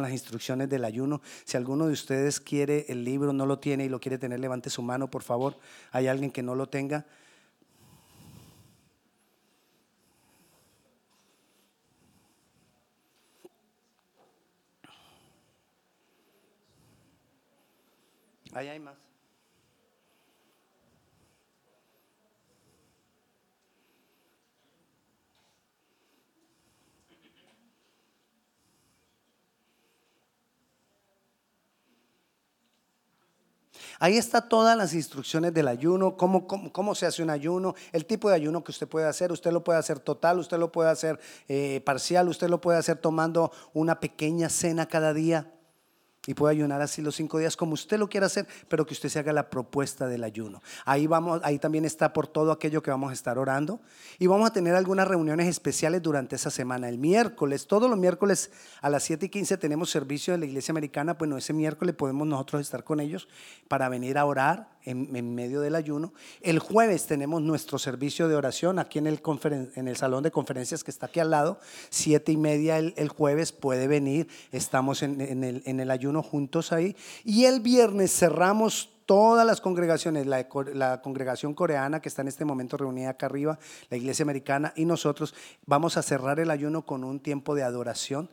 las instrucciones del ayuno. Si alguno de ustedes quiere el libro, no lo tiene y lo quiere tener, levante su mano, por favor. ¿Hay alguien que no lo tenga? Ahí hay más. Ahí está todas las instrucciones del ayuno, cómo, cómo, se hace un ayuno, el tipo de ayuno que usted puede hacer. Usted lo puede hacer total, usted lo puede hacer eh, parcial, usted lo puede hacer tomando una pequeña cena cada día y puede ayunar así los cinco días como usted lo quiera hacer, pero que usted se haga la propuesta del ayuno. Ahí vamos, ahí también está por todo aquello que vamos a estar orando y vamos a tener algunas reuniones especiales durante esa semana. El miércoles, todos los miércoles a las 7 y 15 tenemos servicio de la iglesia americana, bueno, ese miércoles podemos nosotros estar con ellos para venir a orar en, medio del ayuno. El jueves tenemos nuestro servicio de oración aquí en el, en el salón de conferencias que está aquí al lado, siete y media el, jueves puede venir, estamos en, el, en el ayuno juntos ahí. Y el viernes cerramos todas las congregaciones, la, la, congregación coreana que está en este momento reunida acá arriba, la iglesia americana y nosotros vamos a cerrar el ayuno con un tiempo de adoración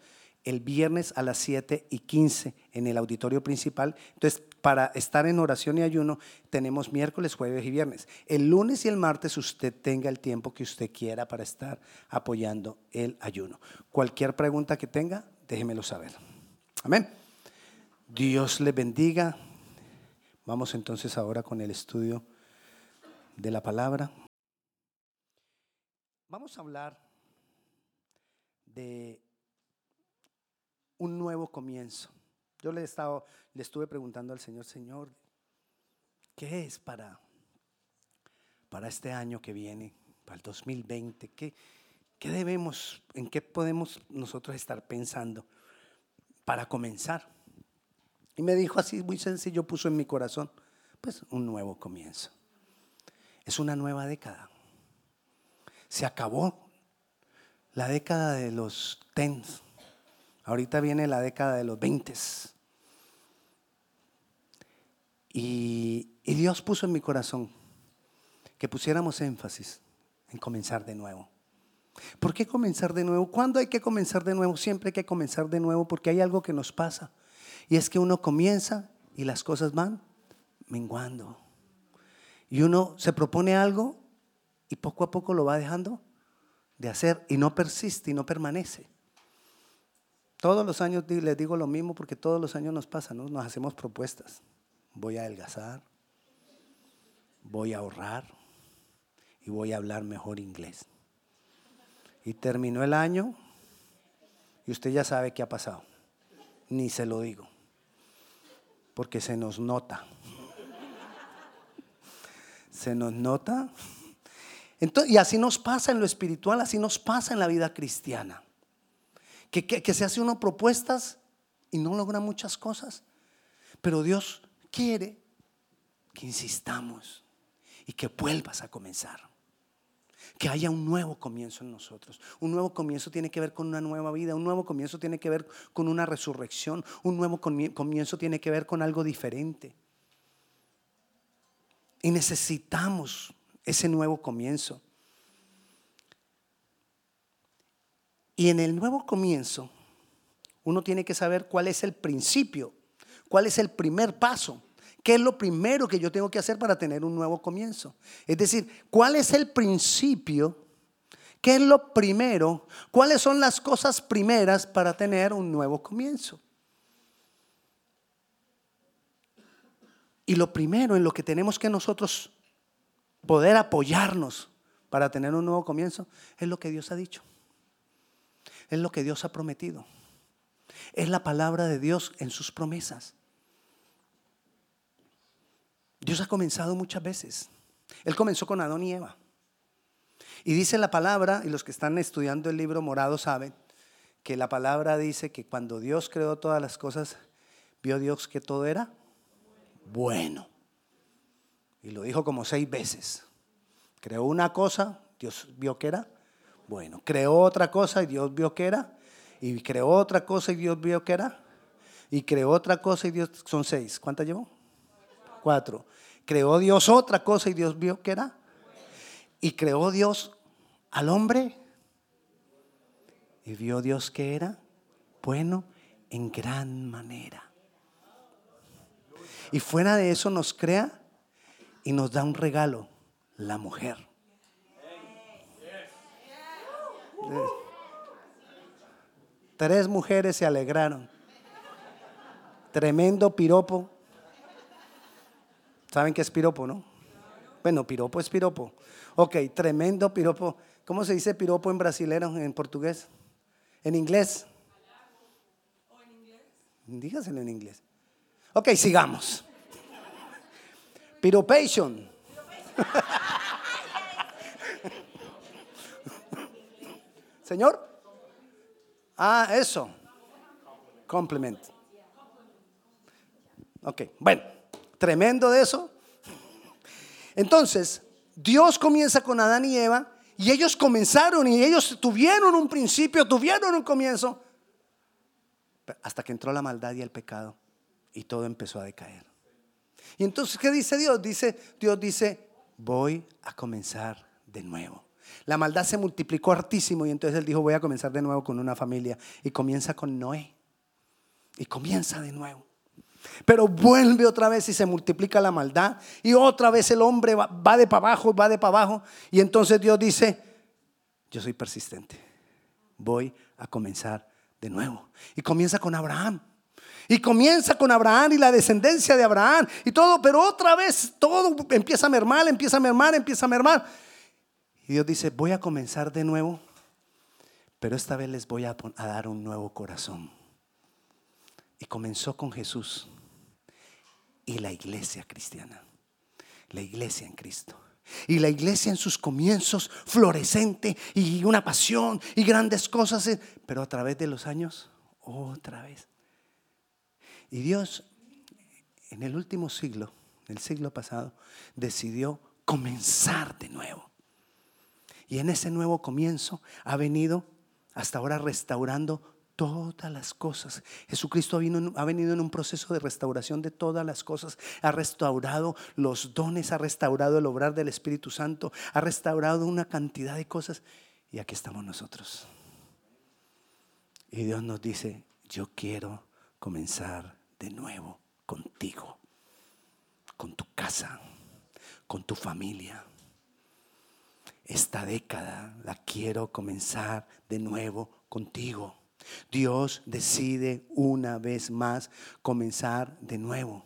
el viernes a las 7 y 15 en el auditorio principal. Entonces, para estar en oración y ayuno, tenemos miércoles, jueves y viernes. El lunes y el martes usted tenga el tiempo que usted quiera para estar apoyando el ayuno. Cualquier pregunta que tenga, déjemelo saber. Amén. Dios le bendiga. Vamos entonces ahora con el estudio de la palabra. Vamos a hablar de un nuevo comienzo. Yo le, he estado, le estuve preguntando al Señor, Señor, ¿qué es para, para este año que viene, para el 2020? ¿Qué, ¿Qué debemos, en qué podemos nosotros estar pensando para comenzar? Y me dijo así, muy sencillo, puso en mi corazón, pues un nuevo comienzo. Es una nueva década. Se acabó la década de los tens, Ahorita viene la década de los 20. Y, y Dios puso en mi corazón que pusiéramos énfasis en comenzar de nuevo. ¿Por qué comenzar de nuevo? ¿Cuándo hay que comenzar de nuevo? Siempre hay que comenzar de nuevo porque hay algo que nos pasa. Y es que uno comienza y las cosas van menguando. Y uno se propone algo y poco a poco lo va dejando de hacer y no persiste y no permanece. Todos los años les digo lo mismo porque todos los años nos pasa, ¿no? Nos hacemos propuestas. Voy a adelgazar, voy a ahorrar y voy a hablar mejor inglés. Y terminó el año y usted ya sabe qué ha pasado. Ni se lo digo, porque se nos nota. Se nos nota. Y así nos pasa en lo espiritual, así nos pasa en la vida cristiana que, se hace uno propuestas y no logra muchas cosas. Pero Dios quiere que insistamos y que vuelvas a comenzar. Que haya un nuevo comienzo en nosotros. Un nuevo comienzo tiene que ver con una nueva vida. Un nuevo comienzo tiene que ver con una resurrección. Un nuevo comienzo tiene que ver con algo diferente. Y necesitamos ese nuevo comienzo. Y en el nuevo comienzo, uno tiene que saber cuál es el principio, cuál es el primer paso, qué es lo primero que yo tengo que hacer para tener un nuevo comienzo. Es decir, cuál es el principio, qué es lo primero, cuáles son las cosas primeras para tener un nuevo comienzo. Y lo primero en lo que tenemos que nosotros poder apoyarnos para tener un nuevo comienzo es lo que Dios ha dicho. Es lo que Dios ha prometido. Es la palabra de Dios en sus promesas. Dios ha comenzado muchas veces. Él comenzó con Adón y Eva. Y dice la palabra, y los que están estudiando el libro morado saben, que la palabra dice que cuando Dios creó todas las cosas, vio Dios que todo era bueno. Y lo dijo como seis veces. Creó una cosa, Dios vio que era bueno, creó otra cosa y Dios vio que era. Y creó otra cosa y Dios vio que era Y creó otra cosa y Dios, son seis. ¿Cuántas llevó? Cuatro. Creó Dios otra cosa y Dios vio que era. Y creó Dios al hombre. Y vio Dios que era bueno en gran manera. Y fuera de eso nos crea y nos da un regalo, la mujer. Tres mujeres se alegraron. Tremendo piropo. ¿Saben qué es piropo, no? Bueno, piropo es piropo. Ok, tremendo piropo. ¿Cómo se dice piropo en brasilero, en portugués? ¿En inglés? Dígaselo en inglés. Ok, sigamos. Piropation. Señor. Ah, eso. Compliment. Ok, bueno, tremendo de eso. Entonces, Dios comienza con Adán y Eva y ellos comenzaron y ellos tuvieron un principio, tuvieron un comienzo, hasta que entró la maldad y el pecado y todo empezó a decaer. Y entonces, ¿qué dice Dios? Dice, Dios dice, voy a comenzar de nuevo. La maldad se multiplicó hartísimo y entonces él dijo, voy a comenzar de nuevo con una familia. Y comienza con Noé. Y comienza de nuevo. Pero vuelve otra vez y se multiplica la maldad. Y otra vez el hombre va, va de para abajo, va de para abajo. Y entonces Dios dice, yo soy persistente. Voy a comenzar de nuevo. Y comienza con Abraham. Y comienza con Abraham y la descendencia de Abraham y todo, pero otra vez todo empieza a mermar, empieza a mermar, empieza a mermar. Y Dios dice, voy a comenzar de nuevo, pero esta vez les voy a, dar un nuevo corazón. Y comenzó con Jesús y la iglesia cristiana, la iglesia en Cristo. Y la iglesia en sus comienzos, florescente y una pasión y grandes cosas, eh, pero a través de los años, otra vez. Y Dios, en el último siglo, el siglo pasado, decidió comenzar de nuevo. Y en ese nuevo comienzo ha venido hasta ahora restaurando todas las cosas. Jesucristo ha venido en un proceso de restauración de todas las cosas. Ha restaurado los dones, ha restaurado el obrar del Espíritu Santo, ha restaurado una cantidad de cosas. Y aquí estamos nosotros. Y Dios nos dice, yo quiero comenzar de nuevo contigo, con tu casa, con tu familia. Esta década la quiero comenzar de nuevo contigo. Dios decide una vez más comenzar de nuevo.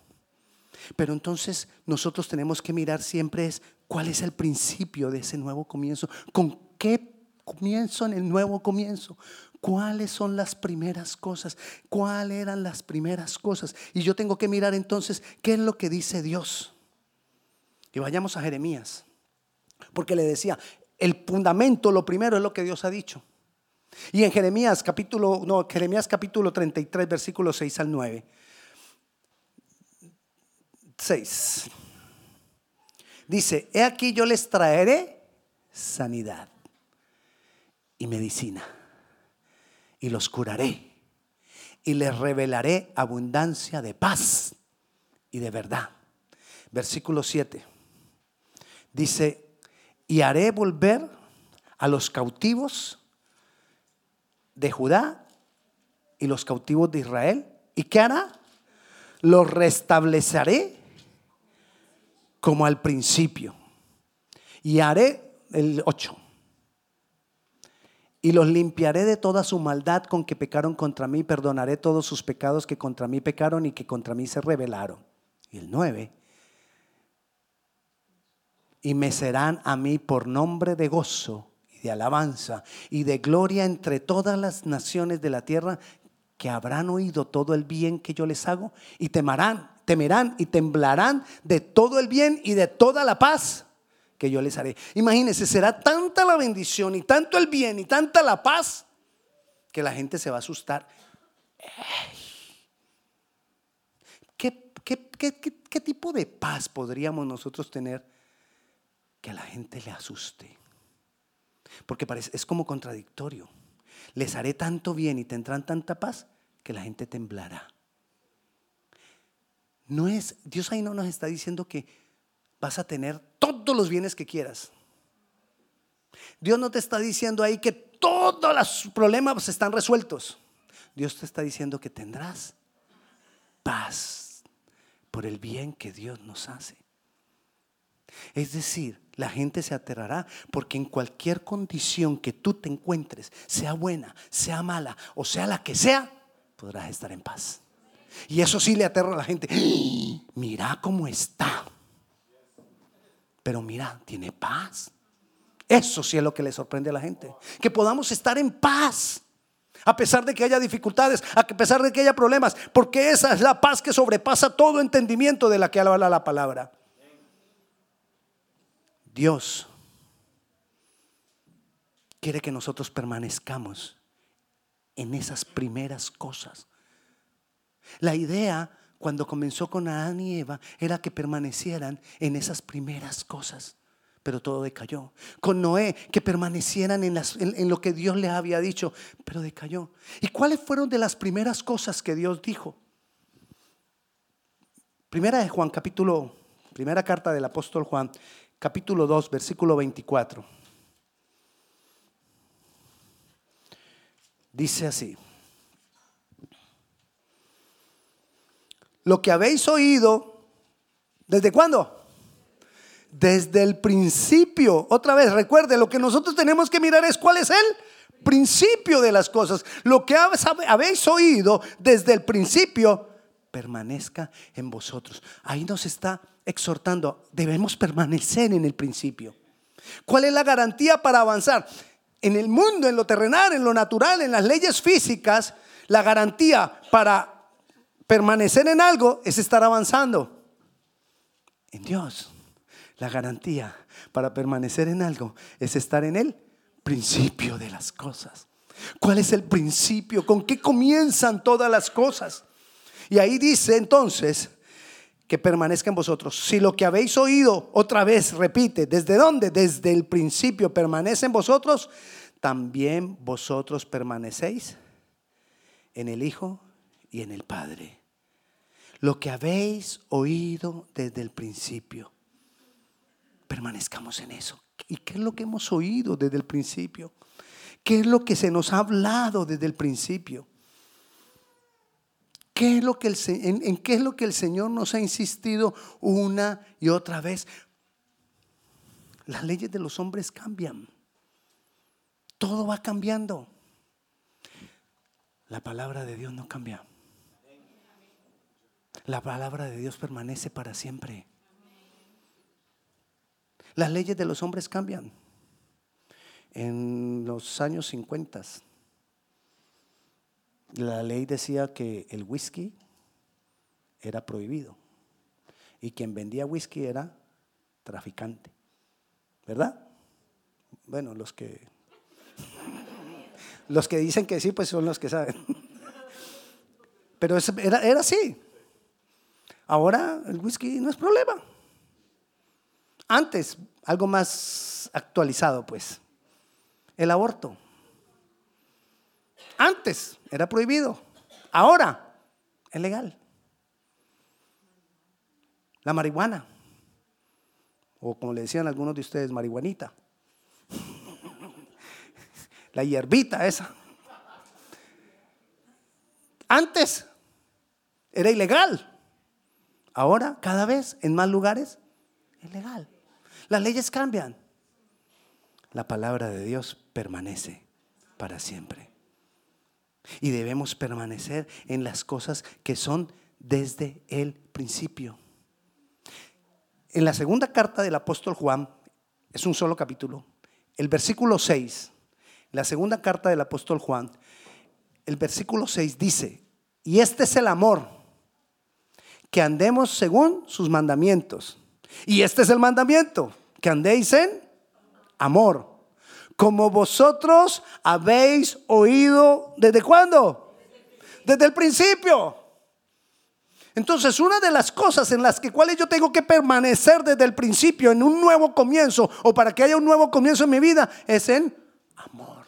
Pero entonces nosotros tenemos que mirar siempre es cuál es el principio de ese nuevo comienzo. ¿Con qué comienzo en el nuevo comienzo? ¿Cuáles son las primeras cosas? ¿Cuáles eran las primeras cosas? Y yo tengo que mirar entonces qué es lo que dice Dios. Y vayamos a Jeremías. Porque le decía, el fundamento, lo primero es lo que Dios ha dicho. Y en Jeremías capítulo, no, Jeremías capítulo 33, versículos 6 al 9. 6. Dice, he aquí yo les traeré sanidad y medicina y los curaré y les revelaré abundancia de paz y de verdad. Versículo 7. Dice, y haré volver a los cautivos de Judá y los cautivos de Israel. ¿Y qué hará? Los restableceré como al principio. Y haré el 8. Y los limpiaré de toda su maldad con que pecaron contra mí. Perdonaré todos sus pecados que contra mí pecaron y que contra mí se rebelaron. Y el 9. Y me serán a mí por nombre de gozo de alabanza y de gloria entre todas las naciones de la tierra que habrán oído todo el bien que yo les hago y temerán, temerán y temblarán de todo el bien y de toda la paz que yo les haré. Imagínense, será tanta la bendición y tanto el bien y tanta la paz que la gente se va a asustar. ¿Qué, qué, qué tipo de paz podríamos nosotros tener que a la gente le asuste? Porque parece, es como contradictorio. Les haré tanto bien y tendrán tanta paz que la gente temblará. no es, Dios ahí no nos está diciendo que vas a tener todos los bienes que quieras. Dios no te está diciendo ahí que todos los problemas están resueltos. Dios te está diciendo que tendrás paz por el bien que Dios nos hace. Es decir, la gente se aterrará porque en cualquier condición que tú te encuentres, sea buena, sea mala o sea la que sea, podrás estar en paz. Y eso sí le aterra a la gente. Mira cómo está. Pero mira, tiene paz. Eso sí es lo que le sorprende a la gente. Que podamos estar en paz. A pesar de que haya dificultades, a pesar de que haya problemas, porque esa es la paz que sobrepasa todo entendimiento de la que habla la palabra. Dios quiere que nosotros permanezcamos en esas primeras cosas. La idea cuando comenzó con Adán y Eva era que permanecieran en esas primeras cosas, pero todo decayó. Con Noé, que permanecieran en, lo que Dios les había dicho, pero decayó. ¿Y cuáles fueron de las primeras cosas que Dios dijo? Primera de Juan, capítulo, primera carta del apóstol Juan, capítulo 2, versículo 24. Dice así. Lo que habéis oído, ¿desde cuándo? Desde el principio. Otra vez, recuerde, lo que nosotros tenemos que mirar es cuál es el principio de las cosas. Lo que habéis oído desde el principio, permanezca en vosotros. Ahí nos está exhortando, debemos permanecer en el principio. ¿Cuál es la garantía para avanzar? En el mundo, en lo terrenal, en lo natural, en las leyes físicas, la garantía para permanecer en algo es estar avanzando. En Dios, la garantía para permanecer en algo es estar en el principio de las cosas. ¿Cuál es el principio? ¿Con qué comienzan todas las cosas? Y ahí dice entonces, que permanezca en vosotros. Si lo que habéis oído otra vez, repite, ¿desde dónde? Desde el principio permanece en vosotros, también vosotros permanecéis en el Hijo y en el Padre. Lo que habéis oído desde el principio, permanezcamos en eso. ¿Y qué es lo que hemos oído desde el principio? ¿Qué es lo que se nos ha hablado desde el principio? ¿Qué es lo que el, en, qué es lo que el Señor nos ha insistido una y otra vez? Las leyes de los hombres cambian. Todo va cambiando. La palabra de Dios no cambia. La palabra de Dios permanece para siempre. Las leyes de los hombres cambian. En los años 50 la ley decía que el whisky era prohibido y quien vendía whisky era traficante, ¿verdad? Bueno, los que los que dicen que sí, pues son los que saben. Pero era, así. Ahora el whisky no es problema. Antes, algo más actualizado, pues, el aborto. Antes era prohibido. Ahora es legal. La marihuana. O como le decían algunos de ustedes, marihuanita. La hierbita esa. Antes era ilegal. Ahora, cada vez en más lugares, es legal. Las leyes cambian. La palabra de Dios permanece para siempre. Y debemos permanecer en las cosas que son desde el principio. En la segunda carta del apóstol Juan, es un solo capítulo, el versículo 6, la segunda carta del apóstol Juan, el versículo 6 dice, y este es el amor, que andemos según sus mandamientos. Y este es el mandamiento, que andéis en amor como vosotros habéis oído desde cuándo? Desde el principio. Entonces, una de las cosas en las que cuales yo tengo que permanecer desde el principio en un nuevo comienzo o para que haya un nuevo comienzo en mi vida es en amor.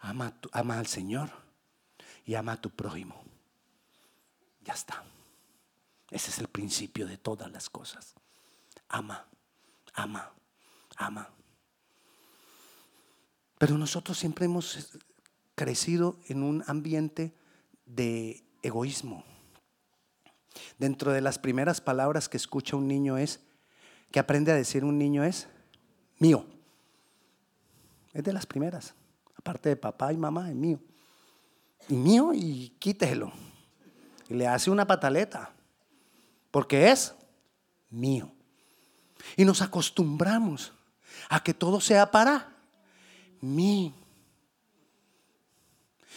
Ama, ama al Señor y ama a tu prójimo. Ya está. Ese es el principio de todas las cosas. Ama, ama, ama. Pero nosotros siempre hemos crecido en un ambiente de egoísmo. Dentro de las primeras palabras que escucha un niño es, que aprende a decir un niño es, mío. Es de las primeras. Aparte de papá y mamá, es mío. Y mío y quítelo. Y le hace una pataleta. Porque es mío. Y nos acostumbramos a que todo sea para mí.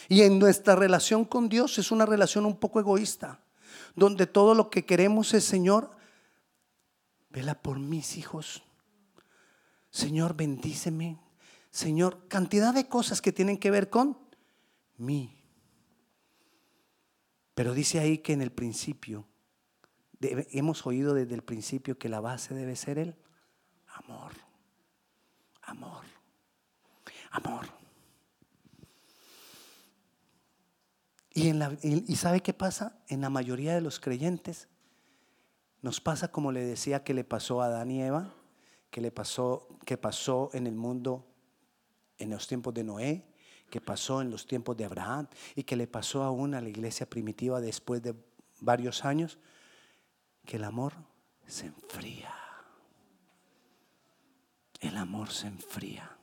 Y en nuestra relación con Dios es una relación un poco egoísta, donde todo lo que queremos es, Señor, vela por mis hijos. Señor, bendíceme. Señor, cantidad de cosas que tienen que ver con mí. Pero dice ahí que en el principio, hemos oído desde el principio que la base debe ser el amor. Amor. Amor. Y, sabe qué pasa? En la mayoría de los creyentes nos pasa como le decía que le pasó a Adán y Eva, que le pasó, que pasó en el mundo en los tiempos de Noé, que pasó en los tiempos de Abraham y que le pasó aún a la iglesia primitiva después de varios años, que el amor se enfría. El amor se enfría.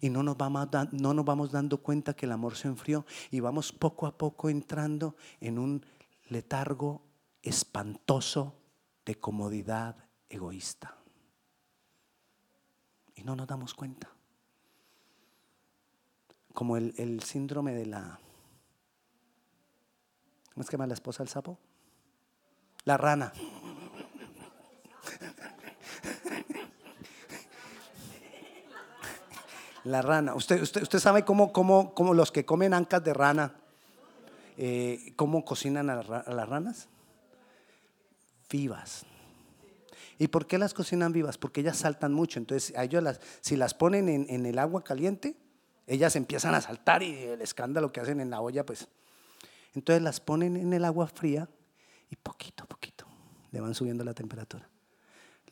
Y no nos, vamos, no nos vamos dando cuenta que el amor se enfrió y vamos poco a poco entrando en un letargo espantoso de comodidad egoísta. Y no nos damos cuenta. Como el, el síndrome de la... ¿Cómo es que llama la esposa del sapo? La rana. La rana. ¿Usted, usted, usted sabe cómo, cómo, cómo, los que comen ancas de rana, eh, cómo cocinan a, las ranas? Vivas. ¿Y por qué las cocinan vivas? Porque ellas saltan mucho. Entonces, a ellos las, si las ponen en, en, el agua caliente, ellas empiezan a saltar y el escándalo que hacen en la olla, pues. Entonces las ponen en el agua fría y poquito a poquito le van subiendo la temperatura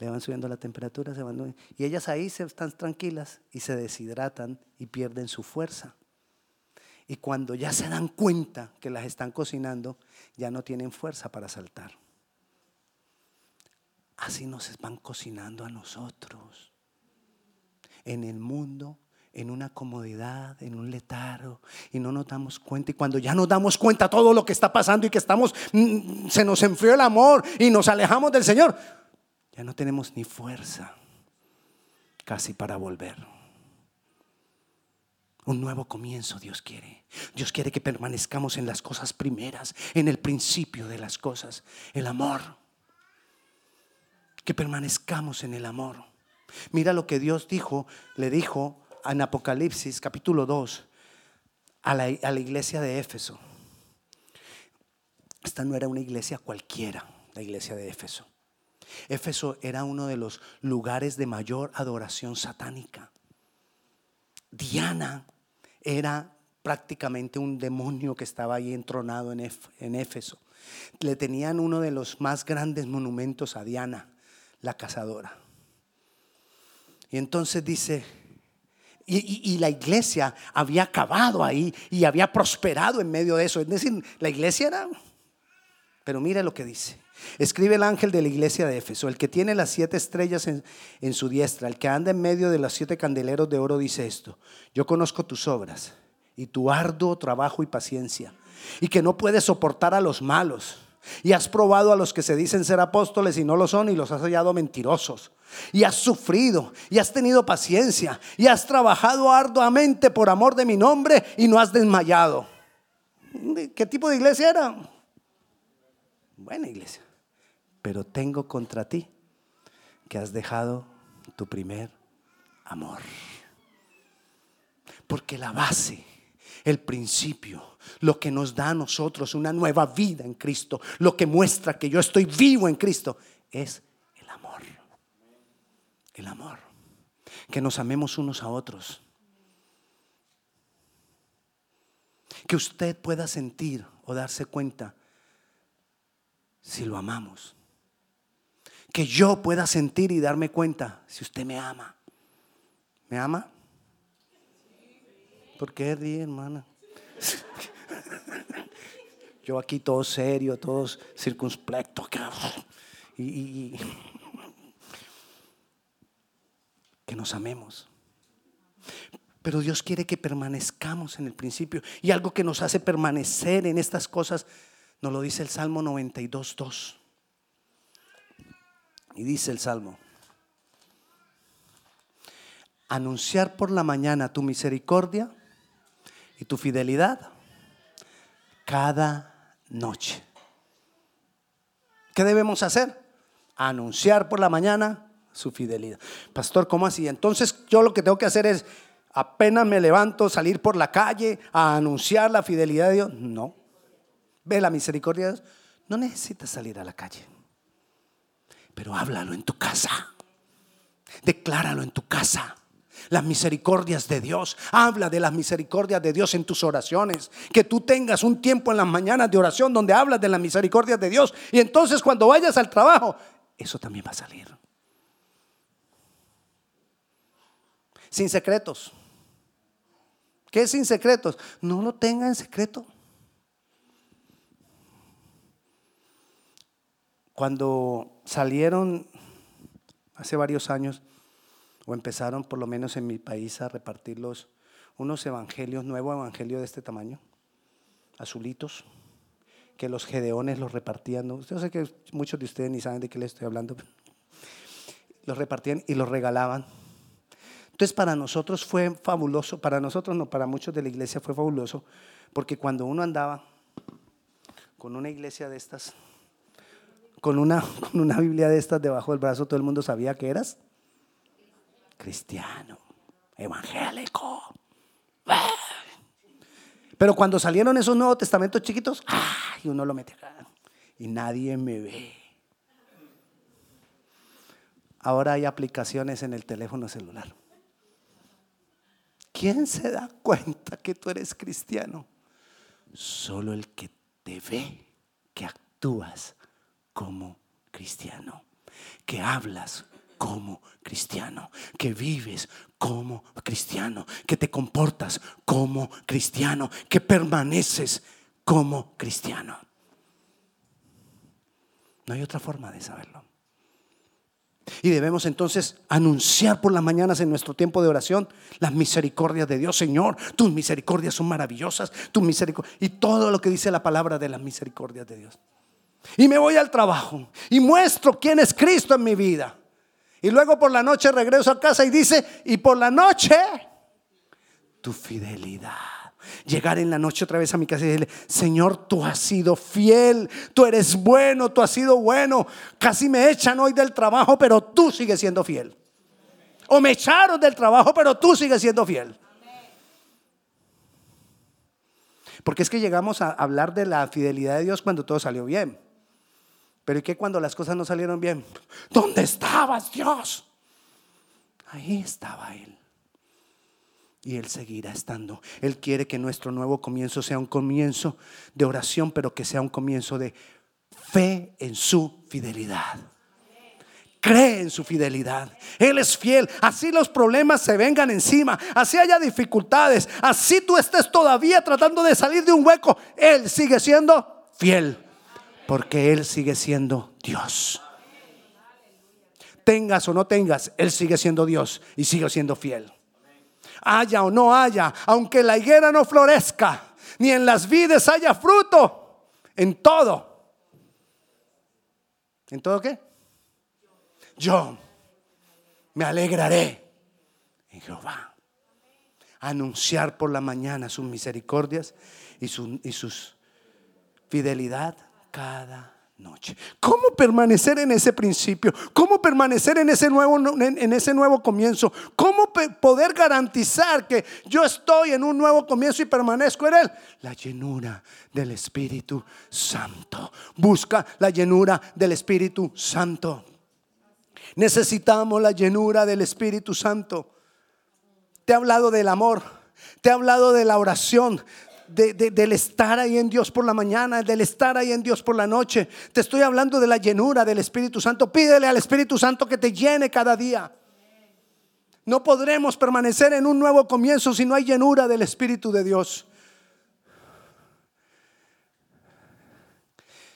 le van subiendo la temperatura, se van, y ellas ahí se están tranquilas y se deshidratan y pierden su fuerza. Y cuando ya se dan cuenta que las están cocinando, ya no tienen fuerza para saltar. Así nos van cocinando a nosotros. En el mundo, en una comodidad, en un letargo, y no nos damos cuenta. Y cuando ya nos damos cuenta todo lo que está pasando y que estamos, mm, se nos enfrió el amor y nos alejamos del Señor, no tenemos ni fuerza casi para volver. Un nuevo comienzo Dios quiere. Dios quiere que permanezcamos en las cosas primeras, en el principio de las cosas, el amor. Que permanezcamos en el amor. Mira lo que Dios dijo, le dijo en Apocalipsis capítulo 2 a la, a la iglesia de Éfeso. Esta no era una iglesia cualquiera, la iglesia de Éfeso. Éfeso era uno de los lugares de mayor adoración satánica. Diana era prácticamente un demonio que estaba ahí entronado en Éfeso. Le tenían uno de los más grandes monumentos a Diana, la cazadora. Y entonces dice, y, y, la iglesia había acabado ahí y había prosperado en medio de eso. Es decir, la iglesia era... Pero mire lo que dice. Escribe el ángel de la iglesia de Éfeso, el que tiene las siete estrellas en, su diestra, el que anda en medio de los siete candeleros de oro, dice esto, yo conozco tus obras y tu arduo trabajo y paciencia, y que no puedes soportar a los malos, y has probado a los que se dicen ser apóstoles y no lo son, y los has hallado mentirosos, y has sufrido, y has tenido paciencia, y has trabajado arduamente por amor de mi nombre, y no has desmayado. ¿Qué tipo de iglesia era? Buena iglesia pero tengo contra ti que has dejado tu primer amor. Porque la base, el principio, lo que nos da a nosotros una nueva vida en Cristo, lo que muestra que yo estoy vivo en Cristo, es el amor. El amor. Que nos amemos unos a otros. Que usted pueda sentir o darse cuenta si lo amamos. Que yo pueda sentir y darme cuenta si usted me ama. ¿Me ama? ¿Por qué ríe, hermana? Yo aquí todo serio, todos circunspecto. Y, que nos amemos. Pero Dios quiere que permanezcamos en el principio. Y algo que nos hace permanecer en estas cosas, nos lo dice el Salmo 92, 2. Y dice el Salmo, anunciar por la mañana tu misericordia y tu fidelidad cada noche. ¿Qué debemos hacer? Anunciar por la mañana su fidelidad. Pastor, ¿cómo así? Entonces yo lo que tengo que hacer es, apenas me levanto, salir por la calle a anunciar la fidelidad de Dios. No. Ve la misericordia de Dios. No necesitas salir a la calle. Pero háblalo en tu casa. Decláralo en tu casa las misericordias de Dios. Habla de las misericordias de Dios en tus oraciones. Que tú tengas un tiempo en las mañanas de oración donde hablas de las misericordias de Dios. Y entonces cuando vayas al trabajo, eso también va a salir. Sin secretos. ¿Qué es sin secretos? No lo tenga en secreto. Cuando salieron hace varios años o empezaron por lo menos en mi país a repartirlos unos evangelios, nuevo evangelio de este tamaño, azulitos, que los gedeones los repartían. Yo sé que muchos de ustedes ni saben de qué les estoy hablando. Los repartían y los regalaban. Entonces para nosotros fue fabuloso, para nosotros no, para muchos de la iglesia fue fabuloso, porque cuando uno andaba con una iglesia de estas, con una, con una Biblia de estas debajo del brazo, todo el mundo sabía que eras cristiano, evangélico. Pero cuando salieron esos Nuevos Testamentos chiquitos, y uno lo mete acá y nadie me ve. Ahora hay aplicaciones en el teléfono celular. ¿Quién se da cuenta que tú eres cristiano? Solo el que te ve que actúas como cristiano, que hablas como cristiano, que vives como cristiano, que te comportas como cristiano, que permaneces como cristiano. No hay otra forma de saberlo. Y debemos entonces anunciar por las mañanas en nuestro tiempo de oración las misericordias de Dios. Señor, tus misericordias son maravillosas, tus misericordias y todo lo que dice la palabra de las misericordias de Dios. Y me voy al trabajo y muestro quién es Cristo en mi vida. Y luego por la noche regreso a casa y dice, y por la noche, tu fidelidad. Llegar en la noche otra vez a mi casa y decirle, Señor, tú has sido fiel, tú eres bueno, tú has sido bueno. Casi me echan hoy del trabajo, pero tú sigues siendo fiel. O me echaron del trabajo, pero tú sigues siendo fiel. Porque es que llegamos a hablar de la fidelidad de Dios cuando todo salió bien. Pero ¿y qué cuando las cosas no salieron bien? ¿Dónde estabas, Dios? Ahí estaba Él. Y Él seguirá estando. Él quiere que nuestro nuevo comienzo sea un comienzo de oración, pero que sea un comienzo de fe en su fidelidad. Cree en su fidelidad. Él es fiel. Así los problemas se vengan encima. Así haya dificultades. Así tú estés todavía tratando de salir de un hueco. Él sigue siendo fiel porque Él sigue siendo Dios. Tengas o no tengas, Él sigue siendo Dios y sigue siendo fiel. Haya o no haya, aunque la higuera no florezca, ni en las vides haya fruto, en todo. ¿En todo qué? Yo me alegraré en Jehová. Anunciar por la mañana sus misericordias y, su, y sus fidelidad cada noche. ¿Cómo permanecer en ese principio? ¿Cómo permanecer en ese nuevo, en ese nuevo comienzo? ¿Cómo poder garantizar que yo estoy en un nuevo comienzo y permanezco en él? La llenura del Espíritu Santo. Busca la llenura del Espíritu Santo. Necesitamos la llenura del Espíritu Santo. Te he hablado del amor, te he hablado de la oración, del estar ahí en Dios por la mañana, del estar ahí en Dios por la noche. Te estoy hablando de la llenura del Espíritu Santo. Pídele al Espíritu Santo que te llene cada día. No podremos permanecer en un nuevo comienzo si no hay llenura del Espíritu de Dios.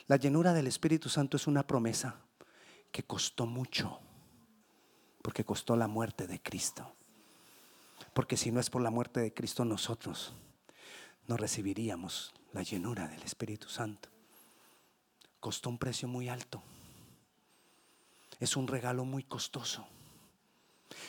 La llenura del Espíritu Santo es una promesa que costó mucho, porque costó la muerte de Cristo. Porque si no es por la muerte de Cristo, nosotros no recibiríamos la llenura del Espíritu Santo. Costó un precio muy alto. Es un regalo muy costoso.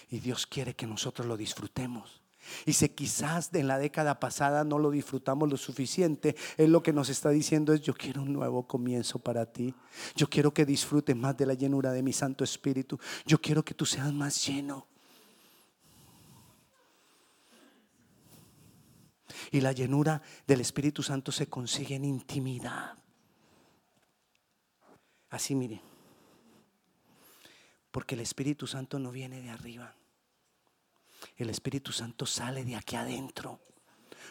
Y Dios quiere que nosotros lo disfrutemos. Y si quizás en la década pasada no lo disfrutamos lo suficiente, Él lo que nos está diciendo es, yo quiero un nuevo comienzo para ti. Yo quiero que disfrutes más de la llenura de mi Santo Espíritu. Yo quiero que tú seas más lleno. Y la llenura del Espíritu Santo se consigue en intimidad. Así mire. Porque el Espíritu Santo no viene de arriba. El Espíritu Santo sale de aquí adentro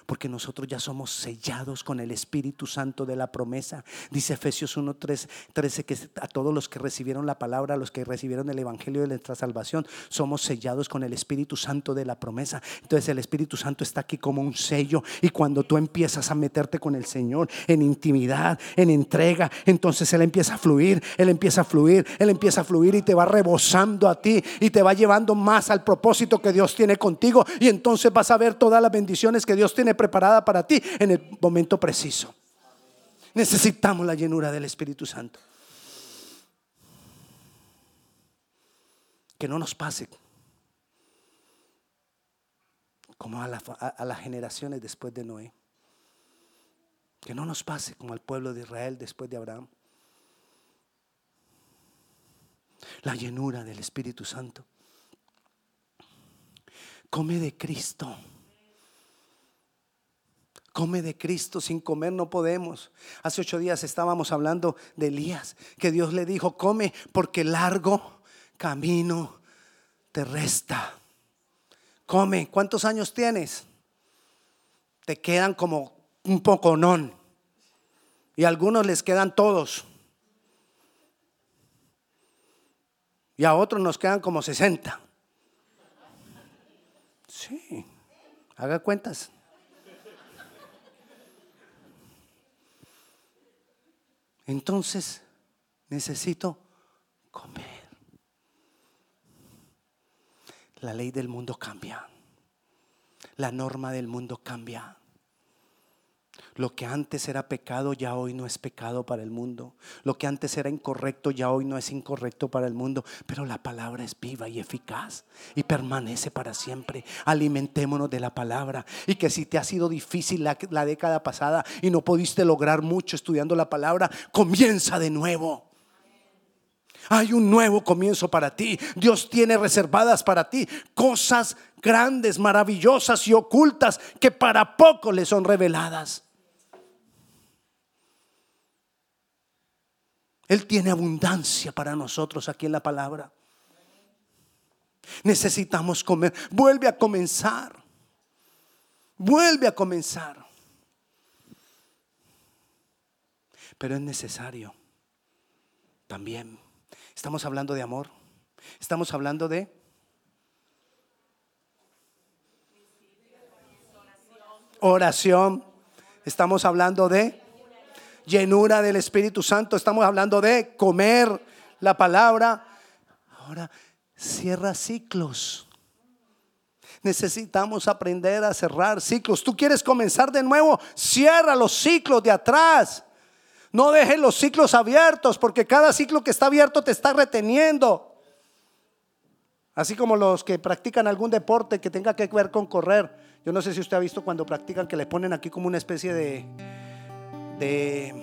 porque nosotros ya somos sellados con el Espíritu Santo de la promesa. Dice Efesios 1, 13 que a todos los que recibieron la palabra, a los que recibieron el Evangelio de nuestra salvación, somos sellados con el Espíritu Santo de la promesa. Entonces el Espíritu Santo está aquí como un sello y cuando tú empiezas a meterte con el Señor en intimidad, en entrega, entonces Él empieza a fluir, Él empieza a fluir, Él empieza a fluir y te va rebosando a ti y te va llevando más al propósito que Dios tiene contigo y entonces vas a ver todas las bendiciones que Dios tiene preparada para ti en el momento preciso. Necesitamos la llenura del Espíritu Santo. Que no nos pase como a, a, las generaciones después de Noé. Que no nos pase como al pueblo de Israel después de Abraham. La llenura del Espíritu Santo. Come de Cristo. Come de Cristo, sin comer no podemos. Hace ocho días estábamos hablando de Elías, que Dios le dijo, come porque largo camino te resta. Come, ¿cuántos años tienes? Te quedan como un poco non. Y a algunos les quedan todos. Y a otros nos quedan como 60. Sí, haga cuentas. Entonces necesito comer. La ley del mundo cambia. La norma del mundo cambia. Lo que antes era pecado ya hoy no es pecado para el mundo. Lo que antes era incorrecto ya hoy no es incorrecto para el mundo. Pero la palabra es viva y eficaz y permanece para siempre. Alimentémonos de la palabra. Y que si te ha sido difícil la, década pasada y no pudiste lograr mucho estudiando la palabra, comienza de nuevo. Hay un nuevo comienzo para ti. Dios tiene reservadas para ti cosas grandes, maravillosas y ocultas que para poco le son reveladas. Él tiene abundancia para nosotros aquí en la palabra. Necesitamos comer. Vuelve a comenzar. Vuelve a comenzar. Pero es necesario también. Estamos hablando de amor. Estamos hablando de... Oración. Estamos hablando de llenura del Espíritu Santo. Estamos hablando de comer la palabra. Ahora, cierra ciclos. Necesitamos aprender a cerrar ciclos. Tú quieres comenzar de nuevo, cierra los ciclos de atrás. No dejes los ciclos abiertos porque cada ciclo que está abierto te está reteniendo. Así como los que practican algún deporte que tenga que ver con correr. Yo no sé si usted ha visto cuando practican que le ponen aquí como una especie de, de,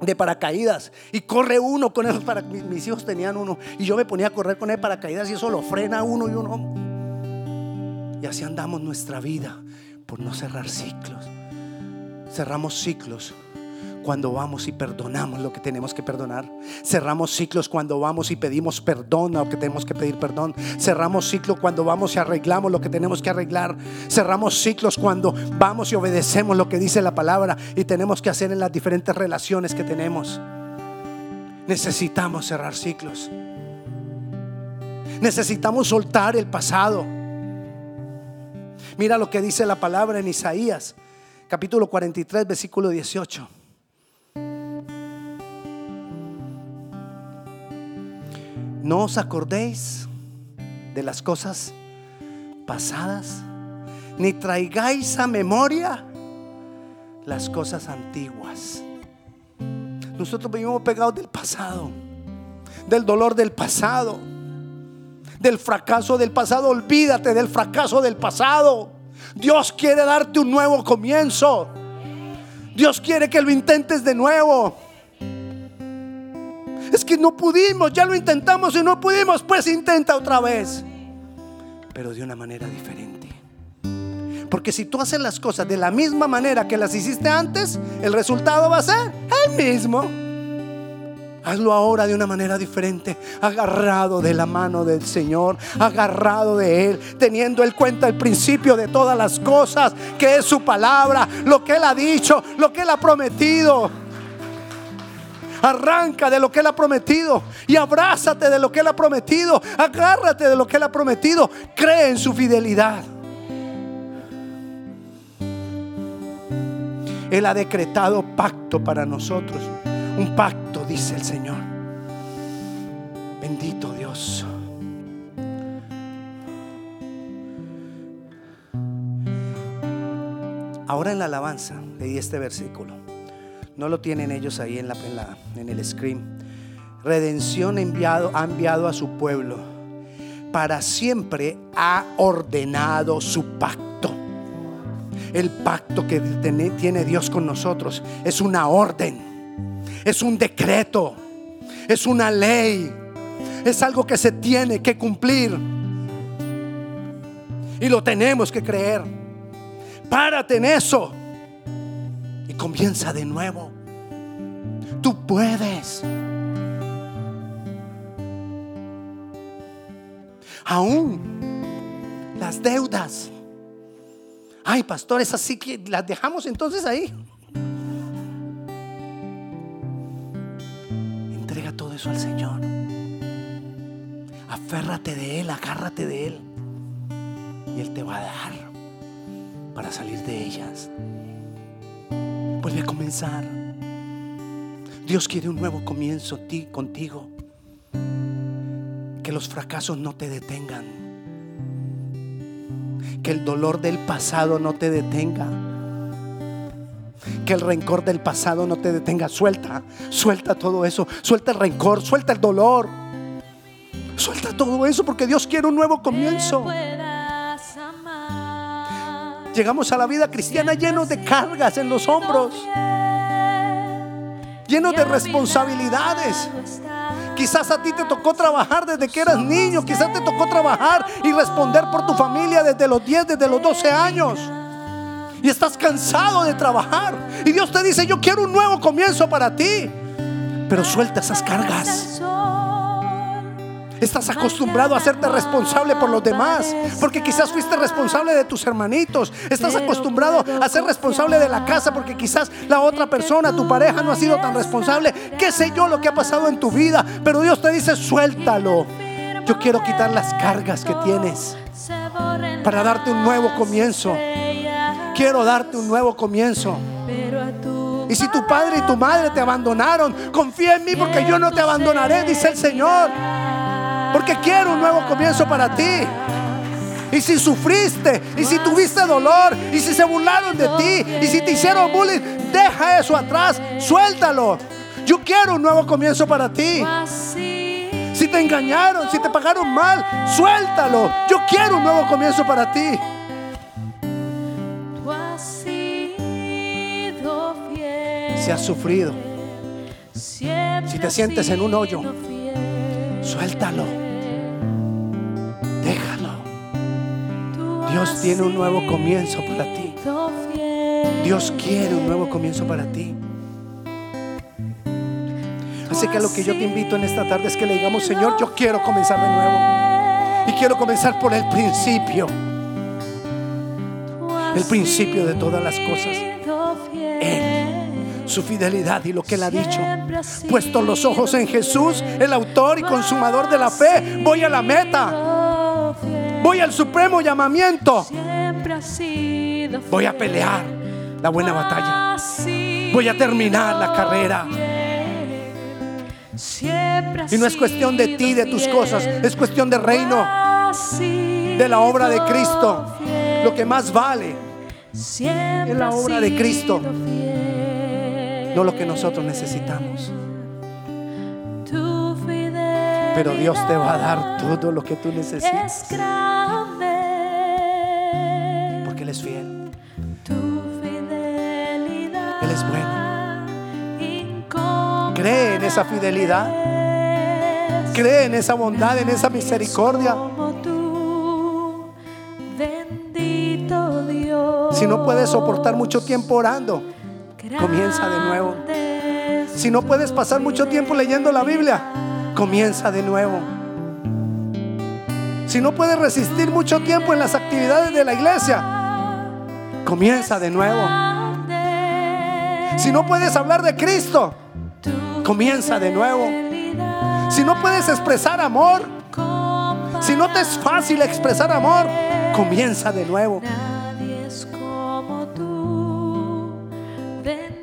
de paracaídas. Y corre uno con esos para mis hijos tenían uno. Y yo me ponía a correr con el paracaídas y eso lo frena uno y uno. Y así andamos nuestra vida por no cerrar ciclos. Cerramos ciclos cuando vamos y perdonamos lo que tenemos que perdonar. Cerramos ciclos cuando vamos y pedimos perdón a lo que tenemos que pedir perdón. Cerramos ciclos cuando vamos y arreglamos lo que tenemos que arreglar. Cerramos ciclos cuando vamos y obedecemos lo que dice la palabra y tenemos que hacer en las diferentes relaciones que tenemos. Necesitamos cerrar ciclos. Necesitamos soltar el pasado. Mira lo que dice la palabra en Isaías, capítulo 43, versículo 18. No os acordéis de las cosas pasadas, ni traigáis a memoria las cosas antiguas. Nosotros vivimos pegados del pasado, del dolor del pasado, del fracaso del pasado. Olvídate del fracaso del pasado. Dios quiere darte un nuevo comienzo. Dios quiere que lo intentes de nuevo. Es que no pudimos, ya lo intentamos y no pudimos, pues intenta otra vez. Pero de una manera diferente. Porque si tú haces las cosas de la misma manera que las hiciste antes, el resultado va a ser el mismo. Hazlo ahora de una manera diferente, agarrado de la mano del Señor, agarrado de Él, teniendo en cuenta el principio de todas las cosas, que es su palabra, lo que Él ha dicho, lo que Él ha prometido. Arranca de lo que Él ha prometido y abrázate de lo que Él ha prometido. Agárrate de lo que Él ha prometido. Cree en su fidelidad. Él ha decretado pacto para nosotros. Un pacto, dice el Señor. Bendito Dios. Ahora en la alabanza leí este versículo. No lo tienen ellos ahí en, la, en, el screen. Redención enviado, ha enviado a su pueblo. Para siempre ha ordenado su pacto. El pacto que tiene Dios con nosotros es una orden. Es un decreto. Es una ley. Es algo que se tiene que cumplir. Y lo tenemos que creer. Párate en eso comienza de nuevo. Tú puedes. Aún las deudas. Ay, pastores, así que las dejamos entonces ahí. Entrega todo eso al Señor. Aférrate de Él, agárrate de Él. Y Él te va a dar para salir de ellas. Vuelve a comenzar. Dios quiere un nuevo comienzo ti, contigo. Que los fracasos no te detengan. Que el dolor del pasado no te detenga. Que el rencor del pasado no te detenga. Suelta, suelta todo eso. Suelta el rencor, suelta el dolor. Suelta todo eso porque Dios quiere un nuevo comienzo. Llegamos a la vida cristiana llenos de cargas en los hombros, llenos de responsabilidades. Quizás a ti te tocó trabajar desde que eras niño, quizás te tocó trabajar y responder por tu familia desde los 10, desde los 12 años. Y estás cansado de trabajar. Y Dios te dice, yo quiero un nuevo comienzo para ti. Pero suelta esas cargas. Estás acostumbrado a hacerte responsable por los demás, porque quizás fuiste responsable de tus hermanitos. Estás acostumbrado a ser responsable de la casa, porque quizás la otra persona, tu pareja, no ha sido tan responsable. ¿Qué sé yo lo que ha pasado en tu vida? Pero Dios te dice, suéltalo. Yo quiero quitar las cargas que tienes para darte un nuevo comienzo. Quiero darte un nuevo comienzo. Y si tu padre y tu madre te abandonaron, confía en mí porque yo no te abandonaré, dice el Señor. Porque quiero un nuevo comienzo para ti. Y si sufriste, y si tuviste dolor, y si se burlaron de ti, y si te hicieron bullying, deja eso atrás, suéltalo. Yo quiero un nuevo comienzo para ti. Si te engañaron, si te pagaron mal, suéltalo. Yo quiero un nuevo comienzo para ti. Si has sufrido, si te sientes en un hoyo, suéltalo. Dios tiene un nuevo comienzo para ti. Dios quiere un nuevo comienzo para ti. Así que lo que yo te invito en esta tarde es que le digamos, Señor, yo quiero comenzar de nuevo. Y quiero comenzar por el principio. El principio de todas las cosas. Su fidelidad y lo que él ha dicho. Puesto los ojos en Jesús, el autor y consumador de la fe, voy a la meta. Voy al supremo llamamiento. Voy a pelear la buena batalla. Voy a terminar la carrera. Y no es cuestión de ti, de tus cosas, es cuestión de reino, de la obra de Cristo. Lo que más vale es la obra de Cristo, no lo que nosotros necesitamos. Pero Dios te va a dar todo lo que tú necesitas. Porque Él es fiel. Él es bueno. Cree en esa fidelidad. Cree en esa bondad, en esa misericordia. Si no puedes soportar mucho tiempo orando, comienza de nuevo. Si no puedes pasar mucho tiempo leyendo la Biblia, comienza de nuevo. Si no puedes resistir mucho tiempo en las actividades de la iglesia, comienza de nuevo. Si no puedes hablar de Cristo, comienza de nuevo. Si no puedes expresar amor, si no te es fácil expresar amor, comienza de nuevo.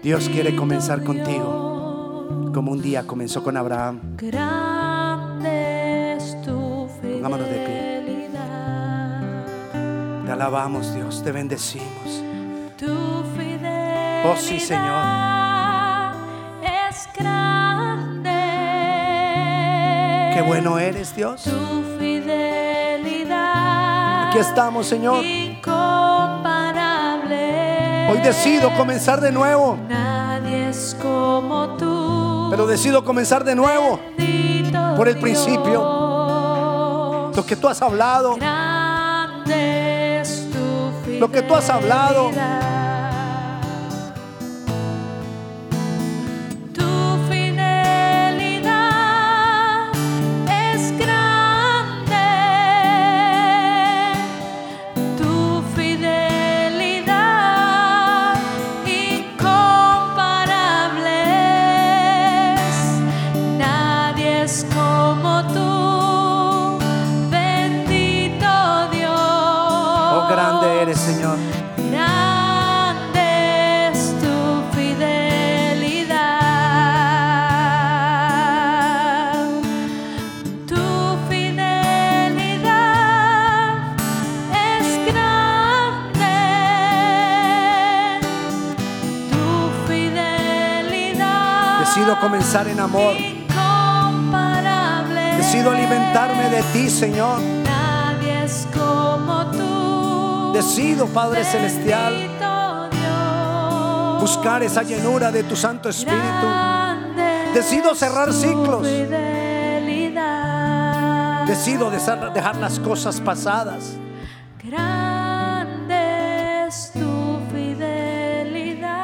Dios quiere comenzar contigo como un día comenzó con Abraham. Pongámonos de pie. Te alabamos Dios, te bendecimos. Oh sí, Señor. Es grande. Qué bueno eres, Dios. Tu fidelidad. Aquí estamos, Señor. Hoy decido comenzar de nuevo. Nadie es como tú. Pero decido comenzar de nuevo por el principio. Lo que tú has hablado, Lo que tú has hablado. Comenzar en amor. Decido alimentarme de ti, Señor. Nadie es como tú. Decido, Padre Celestial, buscar esa llenura de tu Santo Espíritu. Decido cerrar ciclos. Decido dejar dejar las cosas pasadas. Grande es tu fidelidad.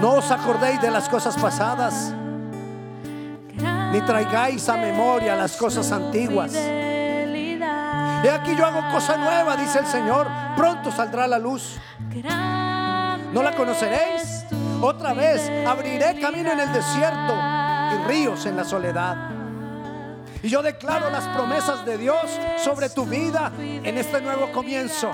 No os acordéis de las cosas pasadas, ni traigáis a memoria las cosas antiguas. He aquí yo hago cosa nueva, dice el Señor. Pronto saldrá la luz. ¿No la conoceréis? Otra vez abriré camino en el desierto y ríos en la soledad. Y yo declaro las promesas de Dios sobre tu vida en este nuevo comienzo.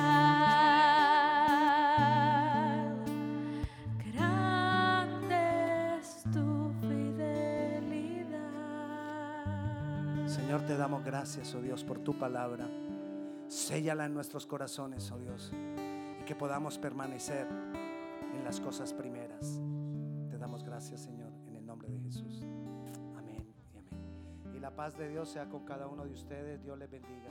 Gracias, oh Dios, por tu palabra. Séllala en nuestros corazones, oh Dios, y que podamos permanecer en las cosas primeras. Te damos gracias, Señor, en el nombre de Jesús. Amén y amén. Y la paz de Dios sea con cada uno de ustedes. Dios les bendiga.